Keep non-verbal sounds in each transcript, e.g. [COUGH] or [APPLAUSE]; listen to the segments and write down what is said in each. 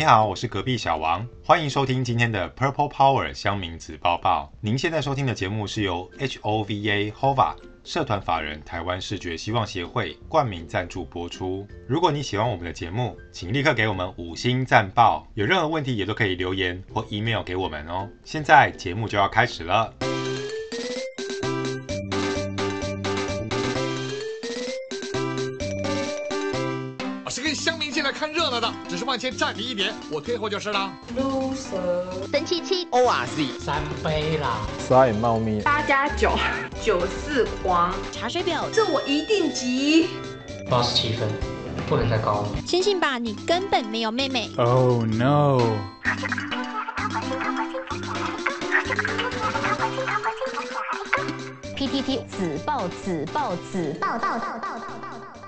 你好，我是隔壁小王，欢迎收听今天的 Purple Power 香名子报报。您现在收听的节目是由 HOVA HOVA 社团法人台湾视觉希望协会冠名赞助播出。如果你喜欢我们的节目，请立刻给我们五星赞报。有任何问题也都可以留言或 email 给我们哦。现在节目就要开始了。只是往前站你一点，我退后就是了。loser，神七七，O R Z，三杯啦，衰猫咪，八加九，九四黄，查水表，这我一定急。八十七分，不能再高了。相信吧，你根本没有妹妹。Oh no。P T T 子报子报子报报报报报。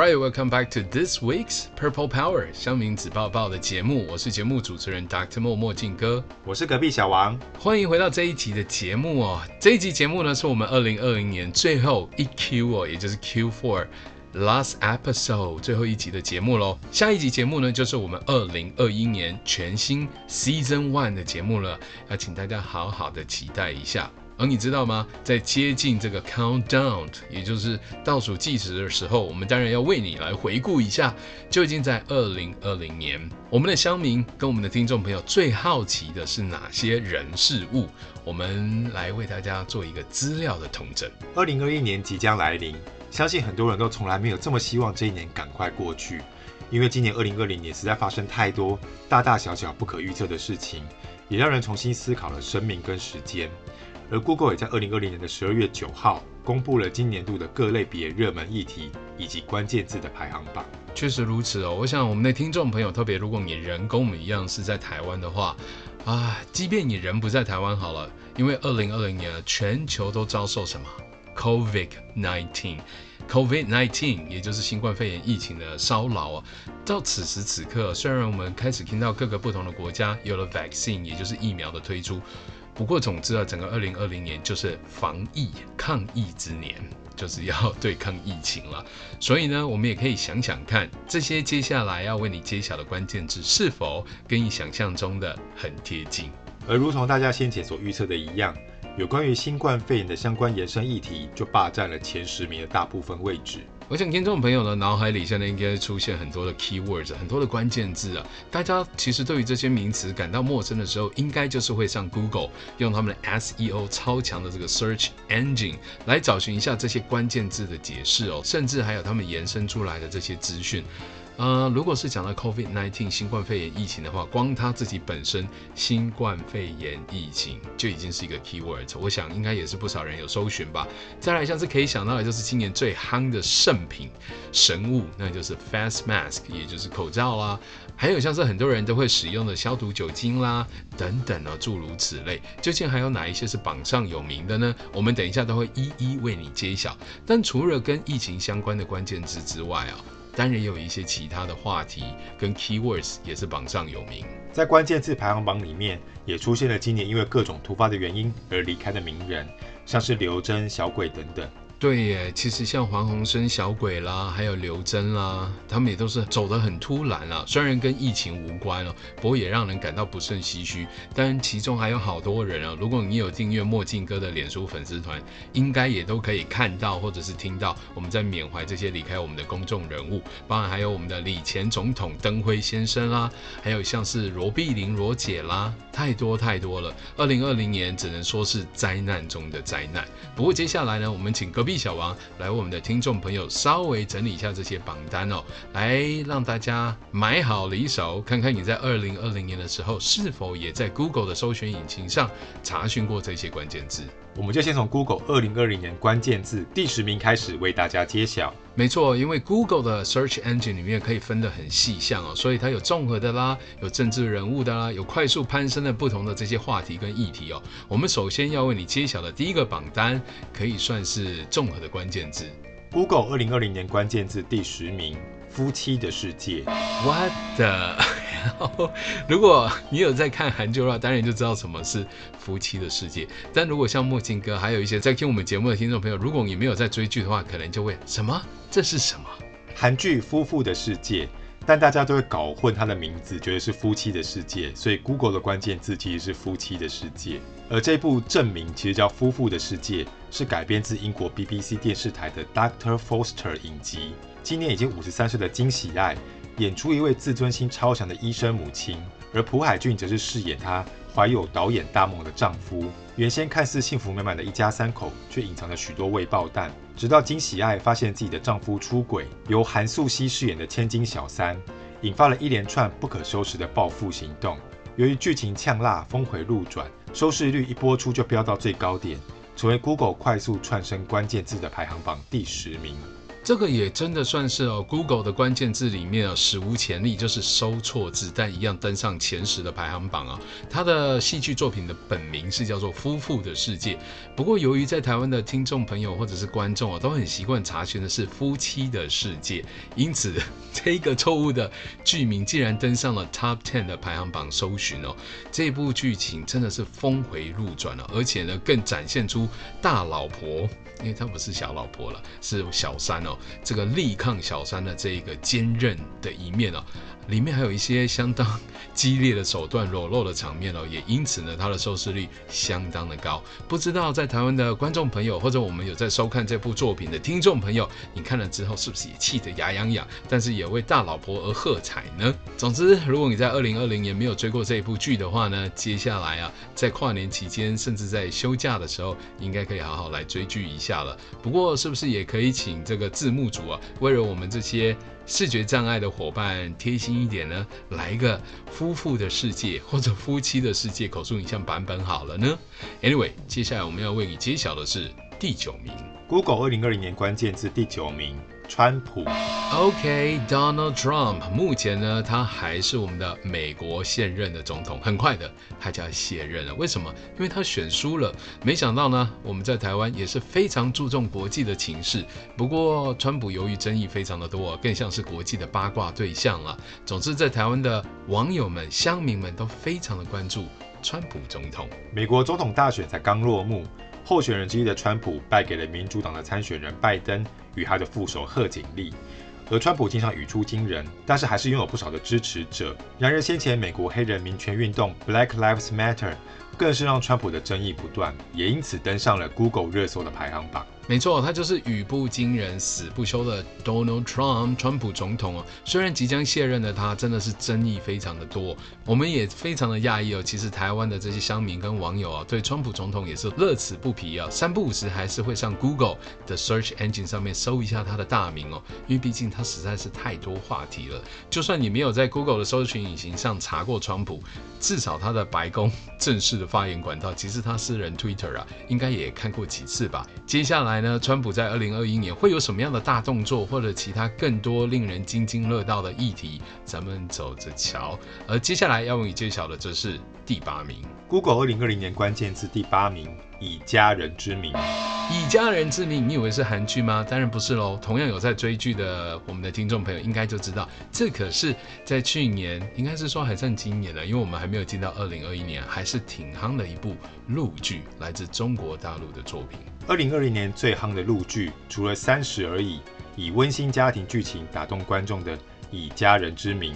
Alright, welcome back to this week's Purple Power 香明子抱抱的节目。我是节目主持人 Dr. 莫墨镜哥，我是隔壁小王。欢迎回到这一集的节目哦。这一集节目呢，是我们二零二零年最后一 Q 哦，也就是 Q Four last episode 最后一集的节目喽。下一集节目呢，就是我们二零二一年全新 Season One 的节目了，要请大家好好的期待一下。而你知道吗？在接近这个 countdown，也就是倒数计时的时候，我们当然要为你来回顾一下，究竟在二零二零年，我们的乡民跟我们的听众朋友最好奇的是哪些人事物？我们来为大家做一个资料的统整。二零二一年即将来临，相信很多人都从来没有这么希望这一年赶快过去，因为今年二零二零年实在发生太多大大小小不可预测的事情，也让人重新思考了生命跟时间。而 Google 也在二零二零年的十二月九号公布了今年度的各类别热门议题以及关键字的排行榜。确实如此哦，我想我们的听众朋友，特别如果你人跟我们一样是在台湾的话，啊，即便你人不在台湾好了，因为二零二零年全球都遭受什么？COVID-19，COVID-19，也就是新冠肺炎疫情的骚扰啊。到此时此刻，虽然我们开始听到各个不同的国家有了 vaccine，也就是疫苗的推出。不过，总之啊，整个二零二零年就是防疫抗疫之年，就是要对抗疫情了。所以呢，我们也可以想想看，这些接下来要为你揭晓的关键字，是否跟你想象中的很贴近？而如同大家先前所预测的一样，有关于新冠肺炎的相关延伸议题，就霸占了前十名的大部分位置。我想听众朋友的脑海里现在应该出现很多的 keywords，很多的关键字啊。大家其实对于这些名词感到陌生的时候，应该就是会上 Google，用他们的 SEO 超强的这个 search engine 来找寻一下这些关键字的解释哦，甚至还有他们延伸出来的这些资讯。呃，如果是讲到 COVID-19 新冠肺炎疫情的话，光它自己本身新冠肺炎疫情就已经是一个 keyword，我想应该也是不少人有搜寻吧。再来像是可以想到的就是今年最夯的圣品神物，那就是 face mask，也就是口罩啦，还有像是很多人都会使用的消毒酒精啦等等啊，诸如此类。究竟还有哪一些是榜上有名的呢？我们等一下都会一一为你揭晓。但除了跟疫情相关的关键字之外啊。当然也有一些其他的话题跟 keywords 也是榜上有名，在关键字排行榜里面也出现了今年因为各种突发的原因而离开的名人，像是刘真、小鬼等等。对耶，其实像黄鸿升、小鬼啦，还有刘真啦，他们也都是走得很突然啦。虽然跟疫情无关哦，不过也让人感到不胜唏嘘。但其中还有好多人啊，如果你有订阅墨镜哥的脸书粉丝团，应该也都可以看到或者是听到我们在缅怀这些离开我们的公众人物，包含还有我们的李前总统登辉先生啦，还有像是罗碧玲罗姐啦，太多太多了。二零二零年只能说是灾难中的灾难。不过接下来呢，我们请隔壁。小王来我们的听众朋友稍微整理一下这些榜单哦，来让大家买好离手，看看你在二零二零年的时候是否也在 Google 的搜寻引擎上查询过这些关键字。我们就先从 Google 二零二零年关键字第十名开始为大家揭晓。没错，因为 Google 的 Search Engine 里面可以分得很细项哦，所以它有综合的啦，有政治人物的啦，有快速攀升的不同的这些话题跟议题哦。我们首先要为你揭晓的第一个榜单，可以算是综合的关键字。Google 二零二零年关键字第十名：夫妻的世界。What the [LAUGHS] 如果你有在看韩剧的话，当然就知道什么是夫妻的世界。但如果像墨镜哥，还有一些在听我们节目的听众朋友，如果你没有在追剧的话，可能就会什么？这是什么？韩剧《夫妇的世界》，但大家都会搞混它的名字，觉得是夫妻的世界，所以 Google 的关键字其实是夫妻的世界。而这部正名其实叫《夫妇的世界》，是改编自英国 BBC 电视台的 Doctor Foster 影集。今年已经五十三岁的金喜爱演出一位自尊心超强的医生母亲，而朴海俊则是饰演她怀有导演大梦的丈夫。原先看似幸福美满的一家三口，却隐藏着许多未爆弹。直到金喜爱发现自己的丈夫出轨，由韩素希饰演的千金小三，引发了一连串不可收拾的报复行动。由于剧情呛辣、峰回路转，收视率一播出就飙到最高点，成为 Google 快速窜升关键字的排行榜第十名。这个也真的算是哦，Google 的关键字里面啊，史无前例，就是收错字，但一样登上前十的排行榜啊。他的戏剧作品的本名是叫做《夫妇的世界》，不过由于在台湾的听众朋友或者是观众啊，都很习惯查询的是《夫妻的世界》，因此 [LAUGHS] 这个错误的剧名竟然登上了 Top Ten 的排行榜搜寻哦。这部剧情真的是峰回路转了，而且呢，更展现出大老婆。因为她不是小老婆了，是小三哦。这个力抗小三的这一个坚韧的一面哦。里面还有一些相当激烈的手段、裸露的场面哦，也因此呢，它的收视率相当的高。不知道在台湾的观众朋友，或者我们有在收看这部作品的听众朋友，你看了之后是不是也气得牙痒痒？但是也为大老婆而喝彩呢？总之，如果你在二零二零年没有追过这部剧的话呢，接下来啊，在跨年期间，甚至在休假的时候，应该可以好好来追剧一下了。不过，是不是也可以请这个字幕组啊，为了我们这些视觉障碍的伙伴贴心一点呢，来一个夫妇的世界或者夫妻的世界口述影像版本好了呢。Anyway，接下来我们要为你揭晓的是第九名，Google 二零二零年关键字第九名。川普，OK，Donald Trump，目前呢，他还是我们的美国现任的总统，很快的他就要卸任了。为什么？因为他选输了。没想到呢，我们在台湾也是非常注重国际的情势。不过，川普由于争议非常的多，更像是国际的八卦对象了。总之，在台湾的网友们、乡民们都非常的关注川普总统。美国总统大选才刚落幕。候选人之一的川普败给了民主党的参选人拜登与他的副手贺锦丽，而川普经常语出惊人，但是还是拥有不少的支持者。然而，先前美国黑人民权运动 Black Lives Matter 更是让川普的争议不断，也因此登上了 Google 热搜的排行榜。没错，他就是语不惊人死不休的 Donald Trump，川普总统哦。虽然即将卸任的他，真的是争议非常的多，我们也非常的讶异哦。其实台湾的这些乡民跟网友啊，对川普总统也是乐此不疲啊，三不五时还是会上 Google 的 Search Engine 上面搜一下他的大名哦，因为毕竟他实在是太多话题了。就算你没有在 Google 的搜寻引擎上查过川普，至少他的白宫 [LAUGHS] 正式的发言管道，其实他私人 Twitter 啊，应该也看过几次吧。接下来。川普在二零二一年会有什么样的大动作，或者其他更多令人津津乐道的议题，咱们走着瞧。而接下来要为你揭晓的，则是第八名，Google 二零二零年关键字第八名。以家人之名，以家人之名，你以为是韩剧吗？当然不是喽。同样有在追剧的我们的听众朋友，应该就知道，这可是在去年，应该是说还算今年了，因为我们还没有进到二零二一年，还是挺夯的一部陆剧，来自中国大陆的作品。二零二零年最夯的陆剧，除了《三十而已》，以温馨家庭剧情打动观众的《以家人之名》，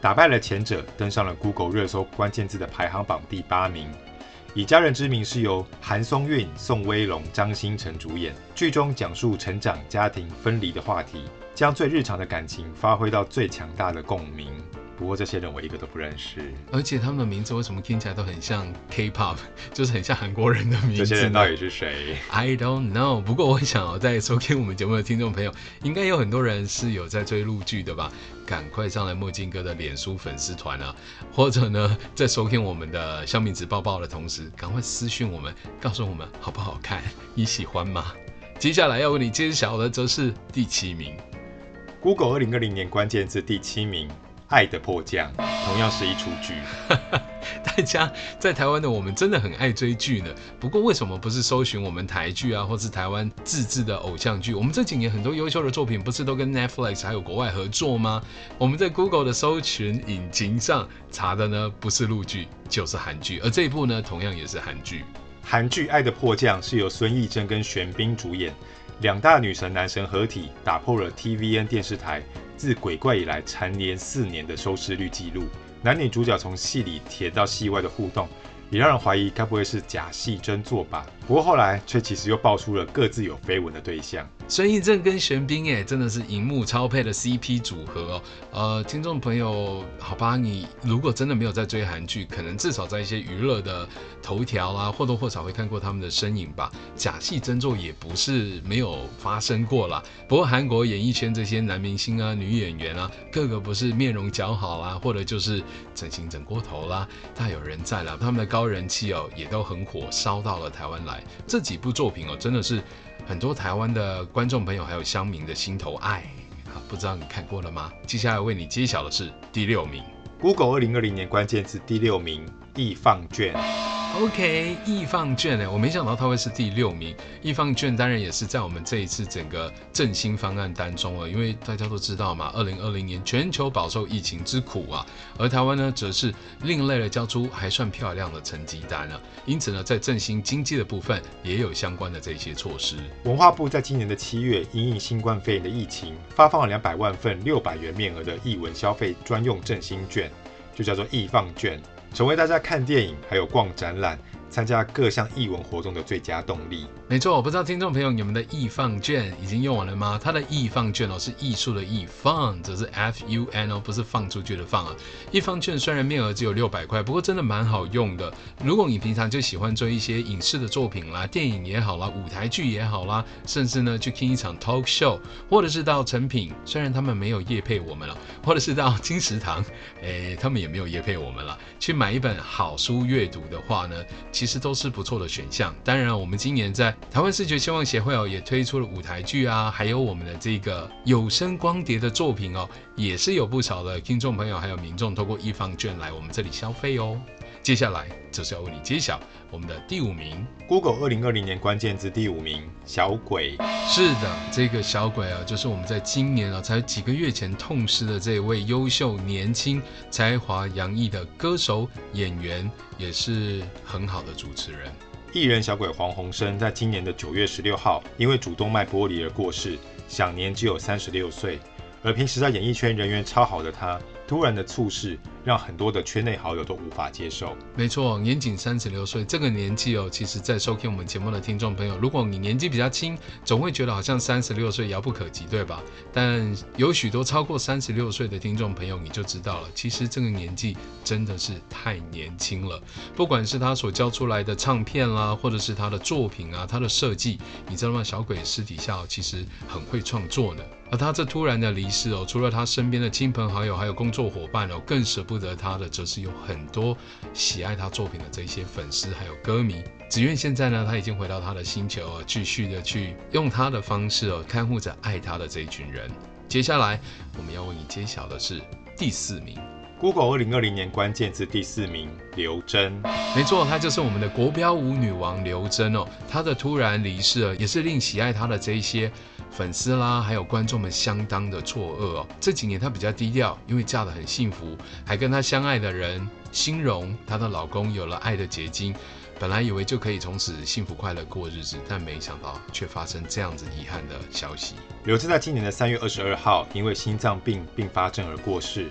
打败了前者，登上了 Google 热搜关键字的排行榜第八名。以家人之名是由韩松韵、宋威龙、张新成主演，剧中讲述成长、家庭、分离的话题，将最日常的感情发挥到最强大的共鸣。不过这些人我一个都不认识，而且他们的名字为什么听起来都很像 K-pop，[LAUGHS] 就是很像韩国人的名字。这些人到底是谁？I don't know。不过我想哦，在收听我们节目的听众朋友，应该有很多人是有在追陆剧的吧？赶快上来墨镜哥的脸书粉丝团啊，或者呢，在收听我们的乡民子报报的同时，赶快私讯我们，告诉我们好不好看，你喜欢吗？接下来要为你揭晓的则是第七名，Google 二零二零年关键字第七名。爱的迫降》，同样是一出剧。[LAUGHS] 大家在台湾的我们真的很爱追剧呢。不过为什么不是搜寻我们台剧啊，或是台湾自制的偶像剧？我们这几年很多优秀的作品不是都跟 Netflix 还有国外合作吗？我们在 Google 的搜寻引擎上查的呢，不是陆剧就是韩剧，而这一部呢，同样也是韩剧。韩剧《爱的迫降》是由孙艺珍跟玄彬主演，两大女神男神合体，打破了 TVN 电视台自鬼怪以来蝉联四年的收视率纪录。男女主角从戏里甜到戏外的互动，也让人怀疑该不会是假戏真做吧？不过后来却其实又爆出了各自有绯闻的对象。孙艺珍跟玄彬，哎，真的是荧幕超配的 CP 组合哦。呃，听众朋友，好吧，你如果真的没有在追韩剧，可能至少在一些娱乐的头条啦，或多或少会看过他们的身影吧。假戏真做也不是没有发生过啦。不过韩国演艺圈这些男明星啊、女演员啊，个个不是面容姣好啦，或者就是整形整过头啦，大有人在啦。他们的高人气哦，也都很火，烧到了台湾来这几部作品哦，真的是。很多台湾的观众朋友还有乡民的心头爱，啊，不知道你看过了吗？接下来为你揭晓的是第六名，Google 二零二零年关键字第六名，易放卷。OK，易放券呢，我没想到它会是第六名。易放券当然也是在我们这一次整个振兴方案当中了，因为大家都知道嘛，二零二零年全球饱受疫情之苦啊，而台湾呢则是另类的交出还算漂亮的成绩单了。因此呢，在振兴经济的部分也有相关的这些措施。文化部在今年的七月，因应新冠肺炎的疫情，发放了两百万份六百元面额的艺文消费专用振兴券，就叫做易放券。成为大家看电影还有逛展览，参加各项艺文活动的最佳动力。没错，我不知道听众朋友你们的艺放券已经用完了吗？它的艺放券哦是艺术的艺放则是 F U N 哦，不是放出去的放啊。艺放券虽然面额只有六百块，不过真的蛮好用的。如果你平常就喜欢追一些影视的作品啦，电影也好啦，舞台剧也好啦，甚至呢去听一场 talk show，或者是到诚品，虽然他们没有夜配我们了，或者是到金石堂，[LAUGHS] 诶，他们也没有夜配我们了，去买一本好书阅读的话呢，其实都是不错的选项。当然，我们今年在台湾视觉希望协会哦，也推出了舞台剧啊，还有我们的这个有声光碟的作品哦，也是有不少的听众朋友还有民众透过一方券来我们这里消费哦。接下来就是要为你揭晓我们的第五名，Google 二零二零年关键字第五名小鬼。是的，这个小鬼啊，就是我们在今年啊才几个月前痛失的这位优秀年轻才华洋溢的歌手演员，也是很好的主持人。艺人小鬼黄鸿升在今年的九月十六号，因为主动脉剥离而过世，享年只有三十六岁。而平时在演艺圈人缘超好的他，突然的猝逝，让很多的圈内好友都无法接受。没错，年仅三十六岁，这个年纪哦，其实在收听我们节目的听众朋友，如果你年纪比较轻，总会觉得好像三十六岁遥不可及，对吧？但有许多超过三十六岁的听众朋友，你就知道了，其实这个年纪真的是太年轻了。不管是他所交出来的唱片啦，或者是他的作品啊，他的设计，你知道吗？小鬼私底下其实很会创作呢。而他这突然的离世哦，除了他身边的亲朋好友，还有工作伙伴哦，更舍不得他的，则是有很多喜爱他作品的这些粉丝还有歌迷。只愿现在呢，他已经回到他的星球哦，继续的去用他的方式哦，看护着爱他的这一群人。接下来我们要为你揭晓的是第四名，Google 二零二零年关键字第四名刘真。没错，她就是我们的国标舞女王刘真哦。她的突然离世哦，也是令喜爱她的这一些。粉丝啦，还有观众们相当的错愕哦。这几年她比较低调，因为嫁得很幸福，还跟她相爱的人欣荣，她的老公有了爱的结晶。本来以为就可以从此幸福快乐过日子，但没想到却发生这样子遗憾的消息。刘真在今年的三月二十二号，因为心脏病并发症而过世。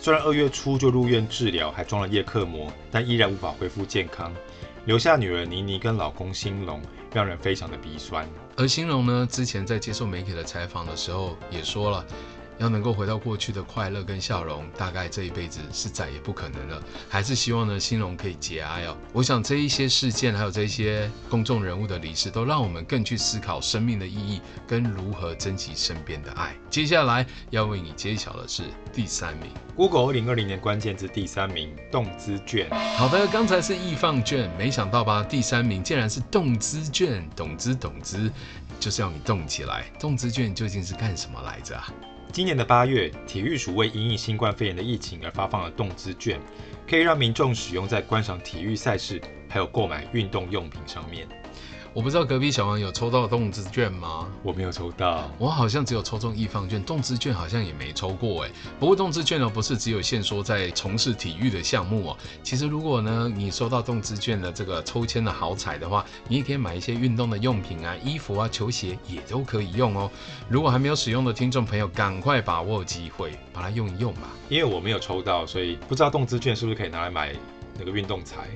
虽然二月初就入院治疗，还装了叶克膜，但依然无法恢复健康，留下女儿妮妮跟老公欣荣，让人非常的鼻酸。而欣荣呢，之前在接受媒体的采访的时候也说了，要能够回到过去的快乐跟笑容，大概这一辈子是再也不可能了。还是希望呢，新荣可以节哀哦。我想这一些事件，还有这些公众人物的离世，都让我们更去思考生命的意义跟如何珍惜身边的爱。接下来要为你揭晓的是第三名，Google 二零二零年关键字第三名，动资券。好的，刚才是艺 FUN 券，没想到吧？第三名竟然是动资券，动资动资，就是要你动起来。动资券究竟是干什么来着啊？今年的八月，体育署为因应新冠肺炎的疫情而发放了动资券，可以让民众使用在观赏体育赛事，还有购买运动用品上面。我不知道隔壁小王有抽到动资券吗？我没有抽到，我好像只有抽中艺 FUN 券，动资券好像也没抽过哎。不过动资券呢，不是只有限说在从事体育的项目哦。其实如果呢，你收到动资券的这个抽签的好彩的话，你也可以买一些运动的用品啊、衣服啊、球鞋也都可以用哦。如果还没有使用的听众朋友，赶快把握机会，把它用一用吧。因为我没有抽到，所以不知道动资券是不是可以拿来买那个运动彩。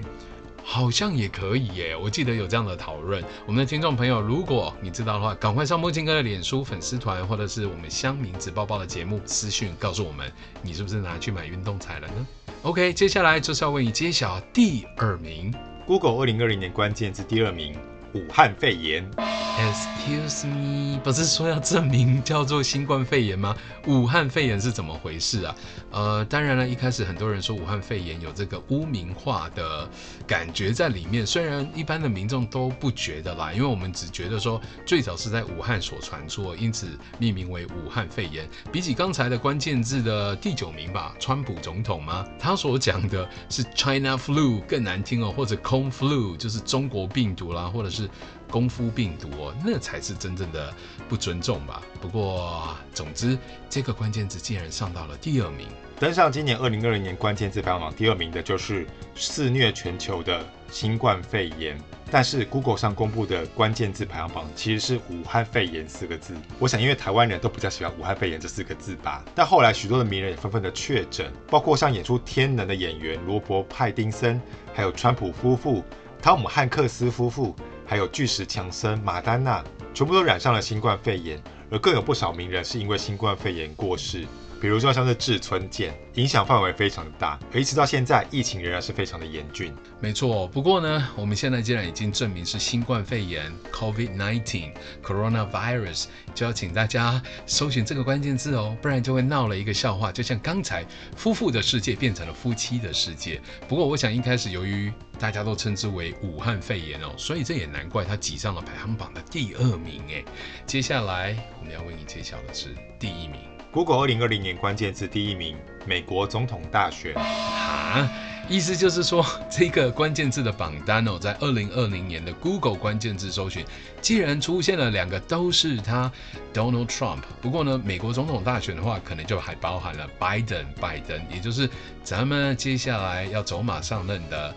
好像也可以耶，我记得有这样的讨论。我们的听众朋友，如果你知道的话，赶快上墨镜哥的脸书粉丝团，或者是我们乡民子包包的节目私讯告诉我们，你是不是拿去买运动彩了呢？OK，接下来就是要为你揭晓第二名，Google 二零二零年关键字第二名，武汉肺炎。Excuse me，不是说要证明叫做新冠肺炎吗？武汉肺炎是怎么回事啊？呃，当然了，一开始很多人说武汉肺炎有这个污名化的感觉在里面，虽然一般的民众都不觉得啦，因为我们只觉得说最早是在武汉所传出，因此命名为武汉肺炎。比起刚才的关键字的第九名吧，川普总统吗？他所讲的是 China flu 更难听哦，或者 c o n flu 就是中国病毒啦，或者是。功夫病毒哦，那才是真正的不尊重吧。不过，总之，这个关键字竟然上到了第二名。登上今年二零二零年关键字排行榜第二名的就是肆虐全球的新冠肺炎。但是，Google 上公布的关键字排行榜其实是武汉肺炎四个字。我想，因为台湾人都比较喜欢武汉肺炎这四个字吧。但后来，许多的名人也纷纷的确诊，包括像演出《天能》的演员罗伯·派丁森，还有川普夫妇、汤姆·汉克斯夫妇。还有巨石强森、马丹娜，全部都染上了新冠肺炎，而更有不少名人是因为新冠肺炎过世。比如说像是志村健，影响范围非常的大，而一直到现在，疫情仍然是非常的严峻。没错，不过呢，我们现在既然已经证明是新冠肺炎 （COVID-19, Coronavirus），就要请大家搜寻这个关键字哦，不然就会闹了一个笑话，就像刚才夫妇的世界变成了夫妻的世界。不过我想一开始由于大家都称之为武汉肺炎哦，所以这也难怪它挤上了排行榜的第二名诶。接下来我们要为你揭晓的是第一名。Google 二零二零年关键字第一名，美国总统大选。啊，意思就是说，这个关键字的榜单哦，在二零二零年的 Google 关键字搜寻，既然出现了两个都是他 Donald Trump。不过呢，美国总统大选的话，可能就还包含了 Biden 拜登，也就是咱们接下来要走马上任的。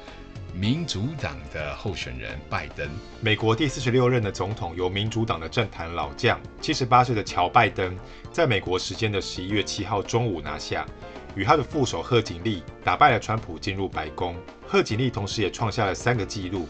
民主党的候选人拜登，美国第四十六任的总统由民主党的政坛老将，七十八岁的乔拜登，在美国时间的十一月七号中午拿下，与他的副手贺锦丽打败了川普进入白宫。贺锦丽同时也创下了三个纪录，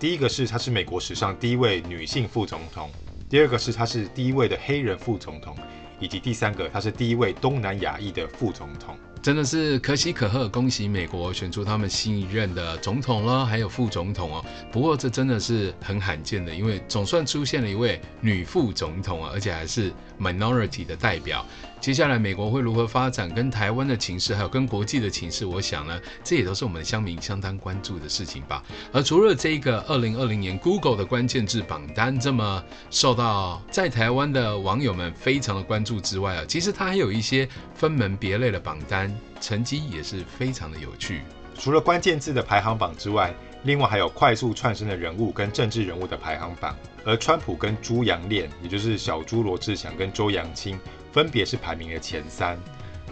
第一个是她是美国史上第一位女性副总统，第二个是她是第一位的黑人副总统，以及第三个她是第一位东南亚裔的副总统。真的是可喜可贺，恭喜美国选出他们新一任的总统了，还有副总统哦。不过这真的是很罕见的，因为总算出现了一位女副总统啊，而且还是 minority 的代表。接下来美国会如何发展，跟台湾的情势，还有跟国际的情势，我想呢，这也都是我们乡民相当关注的事情吧。而除了这个二零二零年 Google 的关键字榜单这么受到在台湾的网友们非常的关注之外啊，其实它还有一些分门别类的榜单，成绩也是非常的有趣。除了关键字的排行榜之外，另外还有快速窜升的人物跟政治人物的排行榜。而川普跟朱杨恋，也就是小猪罗志祥跟周扬青。分别是排名的前三，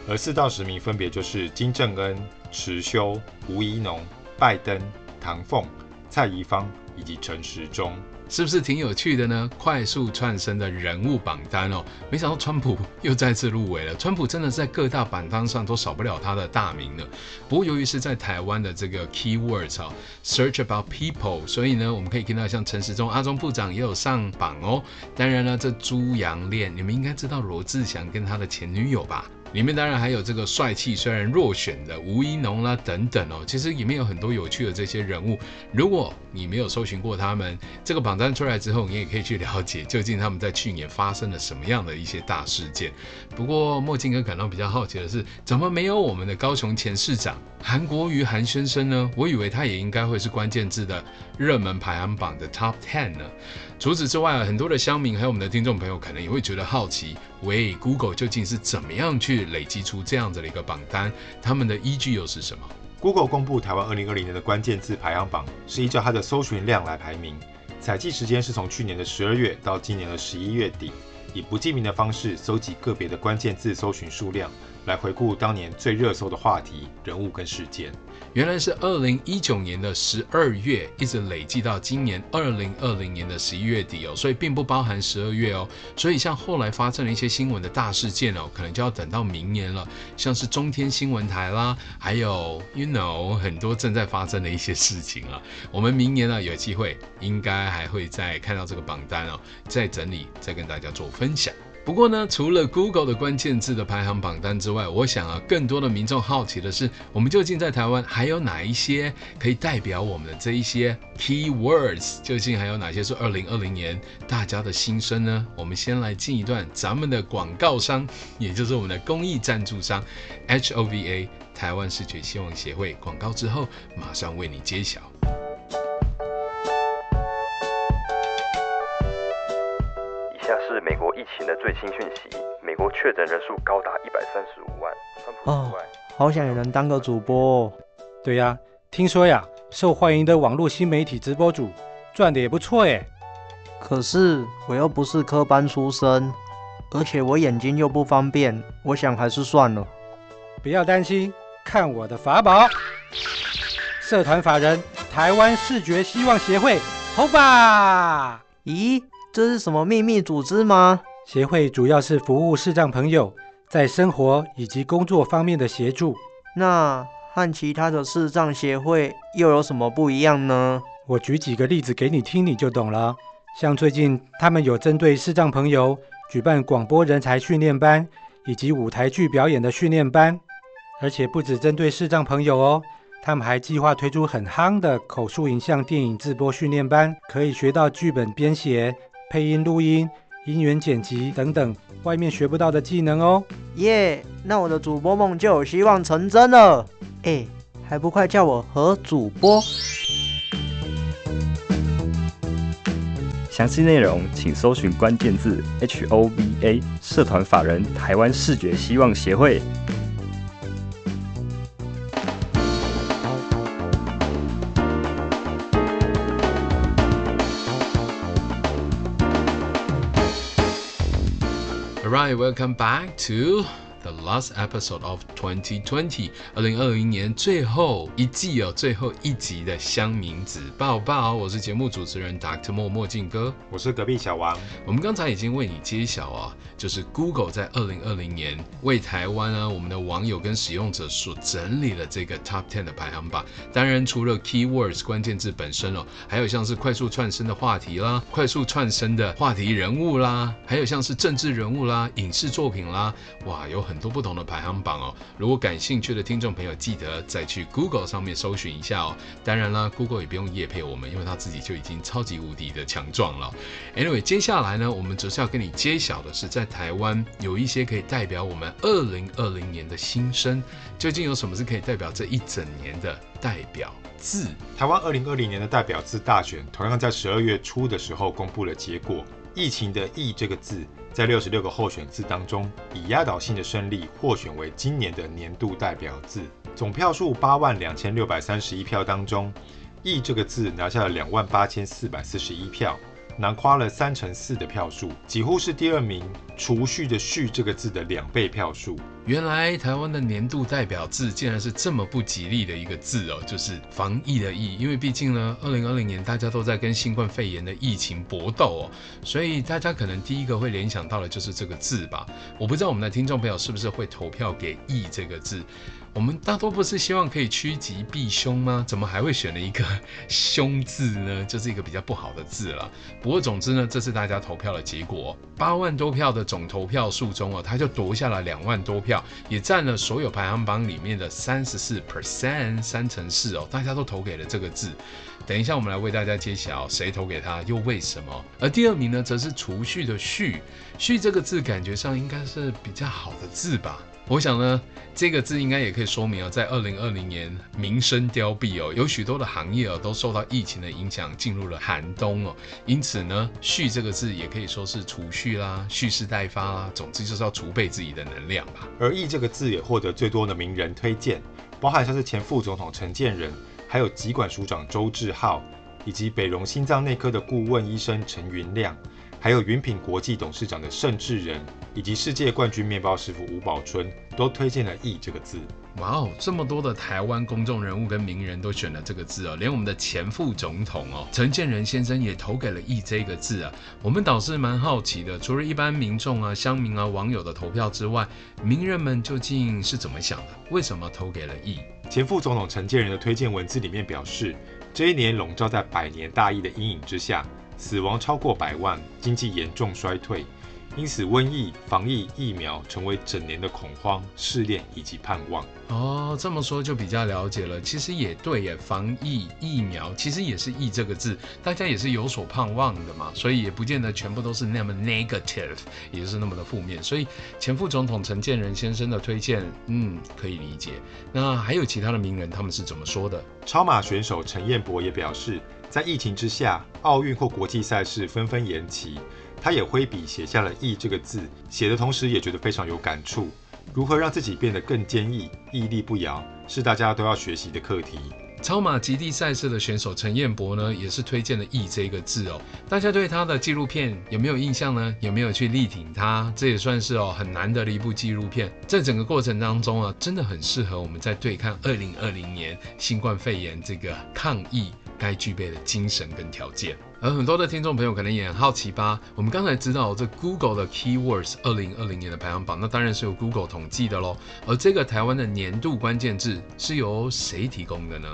而四到十名分别就是金正恩、池修、吴怡农、拜登、唐凤、蔡宜芳以及陈时中。是不是挺有趣的呢？快速窜升的人物榜单哦，没想到川普又再次入围了。川普真的在各大榜单上都少不了他的大名呢。不过由于是在台湾的这个 keywords 啊，search about people，所以呢，我们可以听到像陈时中阿中部长也有上榜哦。当然了，这猪杨恋，你们应该知道罗志祥跟他的前女友吧？里面当然还有这个帅气虽然落选的吴怡农啦等等哦，其实里面有很多有趣的这些人物。如果你没有搜寻过他们，这个榜单出来之后，你也可以去了解究竟他们在去年发生了什么样的一些大事件。不过墨镜哥感到比较好奇的是，怎么没有我们的高雄前市长韩国瑜韩先生呢？我以为他也应该会是关键字的热门排行榜的 Top Ten 呢。除此之外，很多的乡民还有我们的听众朋友可能也会觉得好奇，喂，Google 究竟是怎么样去累积出这样子的一个榜单？他们的依据又是什么？Google 公布台湾二零二零年的关键字排行榜，是依照它的搜寻量来排名。采计时间是从去年的十二月到今年的十一月底，以不记名的方式搜集个别的关键字搜寻数量。来回顾当年最热搜的话题、人物跟事件。原来是二零一九年的十二月，一直累计到今年二零二零年的十一月底哦，所以并不包含十二月哦。所以像后来发生了一些新闻的大事件哦，可能就要等到明年了。像是中天新闻台啦，还有 you know 很多正在发生的一些事情啊。我们明年呢有机会，应该还会再看到这个榜单哦，再整理，再跟大家做分享。不过呢，除了 Google 的关键字的排行榜单之外，我想啊，更多的民众好奇的是，我们究竟在台湾还有哪一些可以代表我们的这一些 keywords？究竟还有哪些是二零二零年大家的心声呢？我们先来进一段咱们的广告商，也就是我们的公益赞助商 HOVA 台湾视觉希望协会广告之后，马上为你揭晓。情的最新讯息，美国确诊人数高达一百三十五万。哦，好想也能当个主播。对呀，听说呀，受欢迎的网络新媒体直播主赚的也不错耶。可是我又不是科班出身，而且我眼睛又不方便，我想还是算了。不要担心，看我的法宝！社团法人台湾视觉希望协会，好吧？咦？这是什么秘密组织吗？协会主要是服务视障朋友在生活以及工作方面的协助。那和其他的视障协会又有什么不一样呢？我举几个例子给你听，你就懂了。像最近他们有针对视障朋友举办广播人才训练班以及舞台剧表演的训练班，而且不只针对视障朋友哦。他们还计划推出很夯的口述影像电影制播训练班，可以学到剧本编写。配音、录音、音源剪辑等等，外面学不到的技能哦。耶，yeah, 那我的主播梦就有希望成真了。哎，还不快叫我何主播？详细内容请搜寻关键字 HOVA 社团法人台湾视觉希望协会。Alright, welcome back to the last episode of 2020，二零二零年最后一季哦，最后一集的乡民子报报。我是节目主持人 Dr. 莫墨镜哥，我是隔壁小王。我们刚才已经为你揭晓啊，就是 Google 在二零二零年为台湾啊，我们的网友跟使用者所整理了这个 Top Ten 的排行榜。当然，除了 Keywords 关键字本身哦，还有像是快速窜升的话题啦，快速窜升的话题人物啦，还有像是政治人物啦、影视作品啦，哇，有很很多不同的排行榜哦。如果感兴趣的听众朋友，记得再去 Google 上面搜寻一下哦。当然啦，Google 也不用夜配我们，因为他自己就已经超级无敌的强壮了。Anyway，接下来呢，我们则是要跟你揭晓的是，在台湾有一些可以代表我们二零二零年的心声。究竟有什么是可以代表这一整年的代表字？台湾二零二零年的代表字大选，同样在十二月初的时候公布了结果。疫情的“疫”这个字，在六十六个候选字当中，以压倒性的胜利获选为今年的年度代表字。总票数八万两千六百三十一票当中，“，E ”这个字拿下了两万八千四百四十一票。囊括了三成四的票数，几乎是第二名“储蓄”的“蓄”这个字的两倍票数。原来台湾的年度代表字竟然是这么不吉利的一个字哦，就是“防疫”的“疫”。因为毕竟呢，二零二零年大家都在跟新冠肺炎的疫情搏斗哦，所以大家可能第一个会联想到的就是这个字吧。我不知道我们的听众朋友是不是会投票给“疫”这个字。我们大多不是希望可以趋吉避凶吗？怎么还会选了一个“凶”字呢？这、就是一个比较不好的字了。不过总之呢，这是大家投票的结果。八万多票的总投票数中哦，他就夺下了两万多票，也占了所有排行榜里面的三十四 percent，三成四哦，大家都投给了这个字。等一下，我们来为大家揭晓谁投给他，又为什么。而第二名呢，则是“储蓄”的“蓄”，“蓄”这个字感觉上应该是比较好的字吧。我想呢，这个字应该也可以说明啊，在二零二零年民生凋敝哦，有许多的行业哦都受到疫情的影响，进入了寒冬哦。因此呢，蓄这个字也可以说是储蓄啦、蓄势待发啦，总之就是要储备自己的能量吧。而“亿”这个字也获得最多的名人推荐，包含像是前副总统陈建仁，还有疾管署长周志浩，以及北荣心脏内科的顾问医生陈云亮。还有云品国际董事长的盛智仁，以及世界冠军面包师傅吴宝春，都推荐了“亿”这个字。哇哦，这么多的台湾公众人物跟名人都选了这个字哦，连我们的前副总统哦陈建仁先生也投给了“亿”这个字啊。我们倒是蛮好奇的，除了一般民众啊、乡民啊、网友的投票之外，名人们究竟是怎么想的？为什么投给了“亿”？前副总统陈建仁的推荐文字里面表示，这一年笼罩在百年大疫的阴影之下。死亡超过百万，经济严重衰退，因此瘟疫、防疫、疫苗成为整年的恐慌、试炼以及盼望。哦，这么说就比较了解了。其实也对耶，防疫、疫苗其实也是“疫”这个字，大家也是有所盼望的嘛，所以也不见得全部都是那么 negative，也就是那么的负面。所以前副总统陈建仁先生的推荐，嗯，可以理解。那还有其他的名人，他们是怎么说的？超马选手陈彦博也表示。在疫情之下，奥运或国际赛事纷纷延期，他也挥笔写下了“亿”这个字，写的同时也觉得非常有感触。如何让自己变得更坚毅、屹立不摇，是大家都要学习的课题。超马极地赛事的选手陈彦博呢，也是推荐了“亿”这个字哦。大家对他的纪录片有没有印象呢？有没有去力挺他？这也算是哦很难得的一部纪录片。在整个过程当中啊，真的很适合我们在对抗二零二零年新冠肺炎这个抗疫。该具备的精神跟条件，而很多的听众朋友可能也很好奇吧。我们刚才知道这 Google 的 Keywords 二零二零年的排行榜，那当然是由 Google 统计的喽。而这个台湾的年度关键字是由谁提供的呢？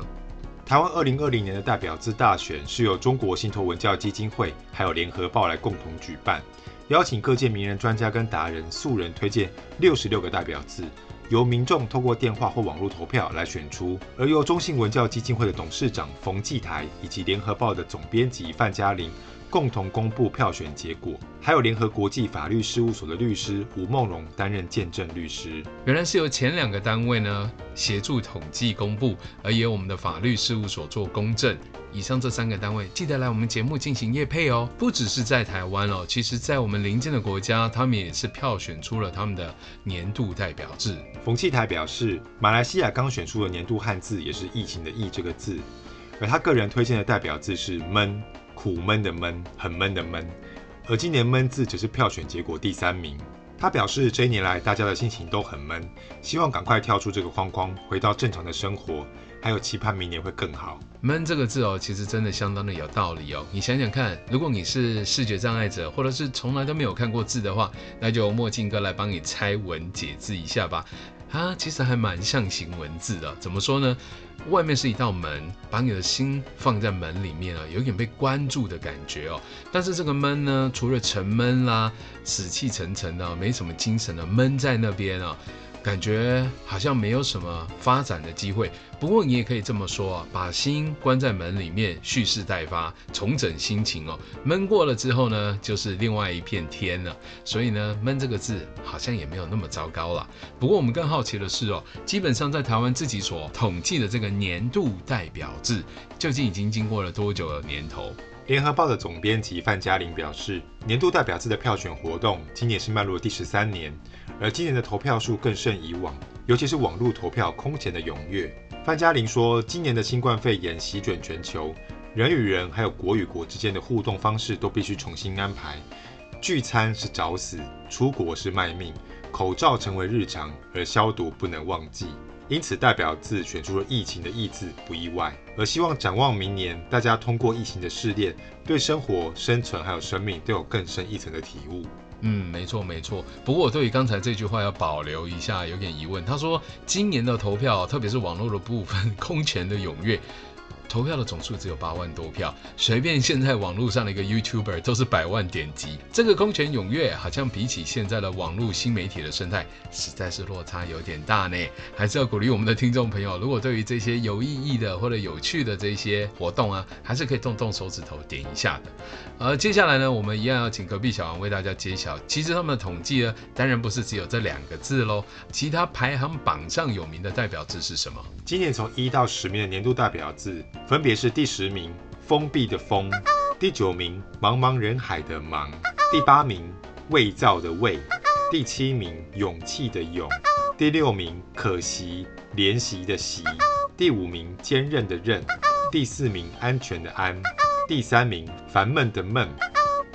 台湾二零二零年的代表字大选是由中国信托文教基金会还有联合报来共同举办，邀请各界名人、专家跟达人素人推荐六十六个代表字。由民众透过电话或网络投票来选出，而由中信文教基金会的董事长冯继台以及联合报的总编辑范嘉玲共同公布票选结果，还有联合国际法律事务所的律师吴梦荣担任见证律师。原来是由前两个单位呢协助统计公布，而由我们的法律事务所做公证。以上这三个单位记得来我们节目进行业配哦，不只是在台湾哦，其实在我们邻近的国家，他们也是票选出了他们的年度代表字。冯骥台表示，马来西亚刚选出的年度汉字也是疫情的“疫”这个字，而他个人推荐的代表字是“闷”，苦闷的“闷”，很闷的“闷”，而今年“闷”字只是票选结果第三名。他表示，这一年来大家的心情都很闷，希望赶快跳出这个框框，回到正常的生活。还有期盼明年会更好。闷这个字哦，其实真的相当的有道理哦。你想想看，如果你是视觉障碍者，或者是从来都没有看过字的话，那就墨镜哥来帮你拆文解字一下吧。它其实还蛮象形文字的。怎么说呢？外面是一道门，把你的心放在门里面啊，有点被关住的感觉哦。但是这个闷呢，除了沉闷啦，死气沉沉的，没什么精神的，闷在那边啊。感觉好像没有什么发展的机会，不过你也可以这么说啊，把心关在门里面，蓄势待发，重整心情哦。闷过了之后呢，就是另外一片天了。所以呢，闷这个字好像也没有那么糟糕了。不过我们更好奇的是哦，基本上在台湾自己所统计的这个年度代表字，究竟已经经过了多久的年头？联合报的总编辑范嘉玲表示，年度代表字的票选活动今年是迈入第十三年，而今年的投票数更胜以往，尤其是网络投票空前的踊跃。范嘉玲说，今年的新冠肺炎席卷全球，人与人还有国与国之间的互动方式都必须重新安排，聚餐是找死，出国是卖命，口罩成为日常，而消毒不能忘记。因此，代表字选出了“疫情”的“疫”字不意外，而希望展望明年，大家通过疫情的试炼，对生活、生存还有生命都有更深一层的体悟。嗯，没错没错。不过我对于刚才这句话要保留一下，有点疑问。他说今年的投票，特别是网络的部分，空前的踊跃。投票的总数只有八万多票，随便现在网络上的一个 YouTuber 都是百万点击，这个空前踊跃，好像比起现在的网络新媒体的生态，实在是落差有点大呢。还是要鼓励我们的听众朋友，如果对于这些有意义的或者有趣的这些活动啊，还是可以动动手指头点一下的。而接下来呢，我们一样要请隔壁小王为大家揭晓，其实他们的统计呢，当然不是只有这两个字喽，其他排行榜上有名的代表字是什么？今年从一到十名的年度代表字，分别是第十名“封闭”的“封”，第九名“茫茫人海”的“茫”，第八名“伪造”的“伪”，第七名“勇气”的“勇”，第六名“可惜”怜惜的“惜”，第五名“坚韧”的“韧”，第四名“安全”的“安”，第三名“烦闷”的“闷”，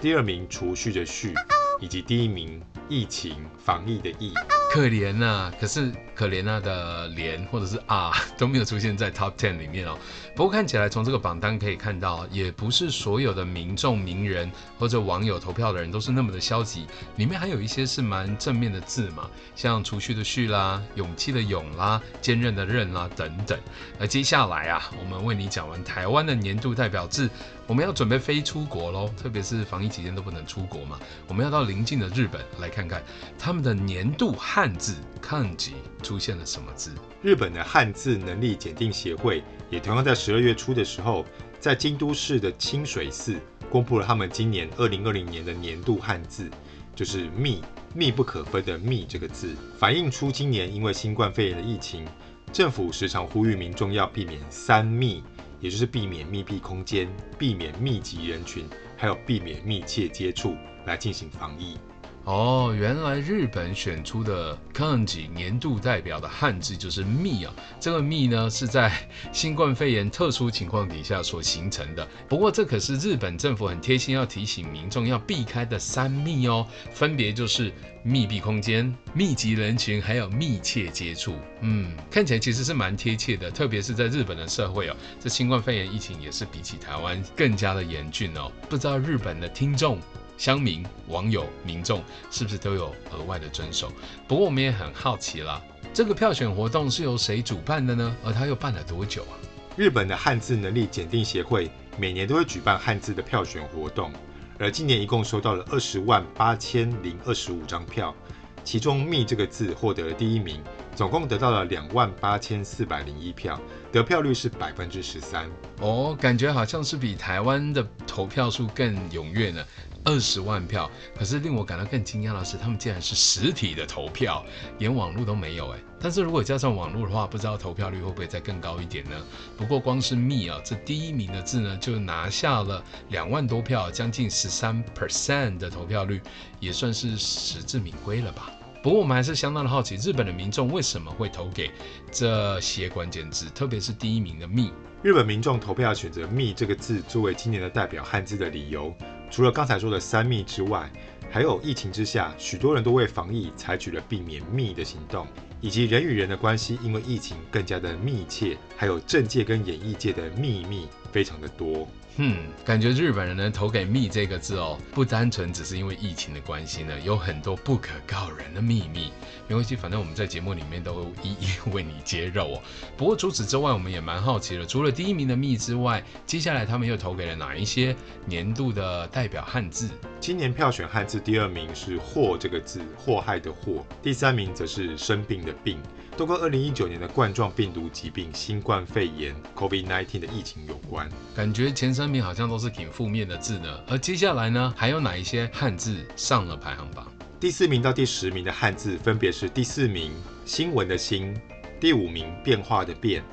第二名“储蓄”的“蓄”，以及第一名“疫情防疫”的“疫”。可怜呐、啊，可是可怜啊的怜或者是啊 [LAUGHS] 都没有出现在 Top Ten 里面哦。不过看起来从这个榜单可以看到，也不是所有的民众、名人或者网友投票的人都是那么的消极，里面还有一些是蛮正面的字嘛，像储蓄的蓄啦、勇气的勇啦、坚韧的韧啦等等。而接下来啊，我们为你讲完台湾的年度代表字，我们要准备飞出国喽，特别是防疫期间都不能出国嘛，我们要到邻近的日本来看看他们的年度汉。字汉字出现了什么字？日本的汉字能力检定协会也同样在十二月初的时候，在京都市的清水寺公布了他们今年二零二零年的年度汉字，就是“密”密不可分的“密”这个字，反映出今年因为新冠肺炎的疫情，政府时常呼吁民众要避免三密，也就是避免密闭空间、避免密集人群，还有避免密切接触来进行防疫。哦，原来日本选出的汉字年度代表的汉字就是“密”啊。这个“密”呢，是在新冠肺炎特殊情况底下所形成的。不过，这可是日本政府很贴心要提醒民众要避开的三密哦，分别就是密闭空间、密集人群，还有密切接触。嗯，看起来其实是蛮贴切的，特别是在日本的社会哦，这新冠肺炎疫情也是比起台湾更加的严峻哦。不知道日本的听众。乡民、网友、民众是不是都有额外的遵守？不过我们也很好奇啦，这个票选活动是由谁主办的呢？而他又办了多久啊？日本的汉字能力检定协会每年都会举办汉字的票选活动，而今年一共收到了二十万八千零二十五张票，其中“密”这个字获得了第一名，总共得到了两万八千四百零一票，得票率是百分之十三。哦，感觉好像是比台湾的投票数更踊跃呢。二十万票，可是令我感到更惊讶的是，他们竟然是实体的投票，连网络都没有哎。但是如果加上网络的话，不知道投票率会不会再更高一点呢？不过光是密啊，这第一名的字呢，就拿下了两万多票，将近十三 percent 的投票率，也算是实至名归了吧。不过我们还是相当的好奇，日本的民众为什么会投给这些关键字，特别是第一名的密。日本民众投票选择“密”这个字作为今年的代表汉字的理由。除了刚才说的三密之外，还有疫情之下，许多人都为防疫采取了避免密的行动，以及人与人的关系因为疫情更加的密切，还有政界跟演艺界的秘密非常的多。嗯，感觉日本人呢投给“密”这个字哦，不单纯只是因为疫情的关系呢，有很多不可告人的秘密。没关系，反正我们在节目里面都会一一为你揭露哦。不过除此之外，我们也蛮好奇的，除了第一名的“密”之外，接下来他们又投给了哪一些年度的代表汉字？今年票选汉字第二名是“祸”这个字，祸害的“祸”；第三名则是生病的“病”。都跟二零一九年的冠状病毒疾病新冠肺炎 （COVID-19） 的疫情有关。感觉前三三名好像都是挺负面的字呢。而接下来呢，还有哪一些汉字上了排行榜？第四名到第十名的汉字分别是：第四名新闻的“新”，第五名变化的“变”，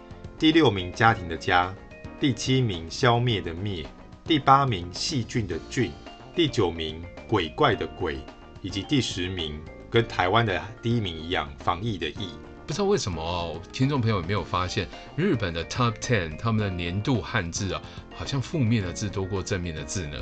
第六名家庭的“家”，第七名消灭的“灭”，第八名细菌的“菌”，第九名鬼怪的“鬼”，以及第十名跟台湾的第一名一样，防疫的“疫”。不知道为什么哦，听众朋友有没有发现，日本的 Top Ten 他们的年度汉字啊，好像负面的字多过正面的字呢？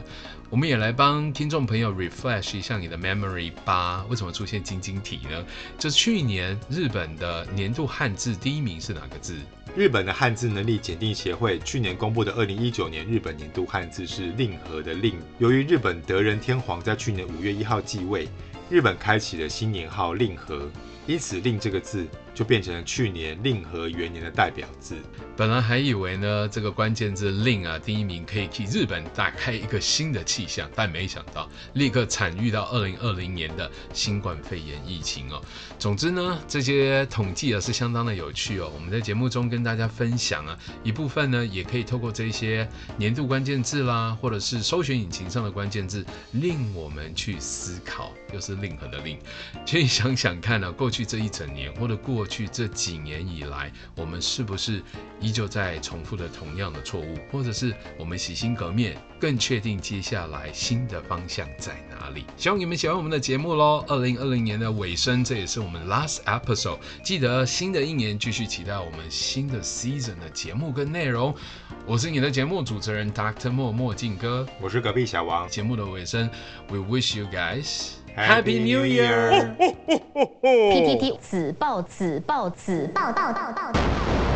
我们也来帮听众朋友 refresh 一下你的 memory 吧。为什么出现晶晶体呢？就是去年日本的年度汉字第一名是哪个字？日本的汉字能力检定协会去年公布的二零一九年日本年度汉字是令和的令。由于日本德仁天皇在去年五月一号继位，日本开启了新年号令和，因此令这个字。就变成了去年令和元年的代表字。本来还以为呢，这个关键字“令”啊，第一名可以替日本打开一个新的气象，但没想到立刻惨遇到二零二零年的新冠肺炎疫情哦。总之呢，这些统计啊是相当的有趣哦。我们在节目中跟大家分享啊，一部分呢也可以透过这些年度关键字啦，或者是搜寻引擎上的关键字，令我们去思考，又是令和的令。去想想看呢、啊，过去这一整年，或者过去这几年以来，我们是不是依旧在重复的同样的错误，或者是我们洗心革面，更确定接下来新的方向在哪里？希望你们喜欢我们的节目喽！二零二零年的尾声，这也是我们 last episode。记得新的一年继续期待我们新的 season 的节目跟内容。我是你的节目主持人 Dr. 莫墨镜哥，我是隔壁小王。节目的尾声，We wish you guys Happy New Year！PTT 此报紫报紫报道道道。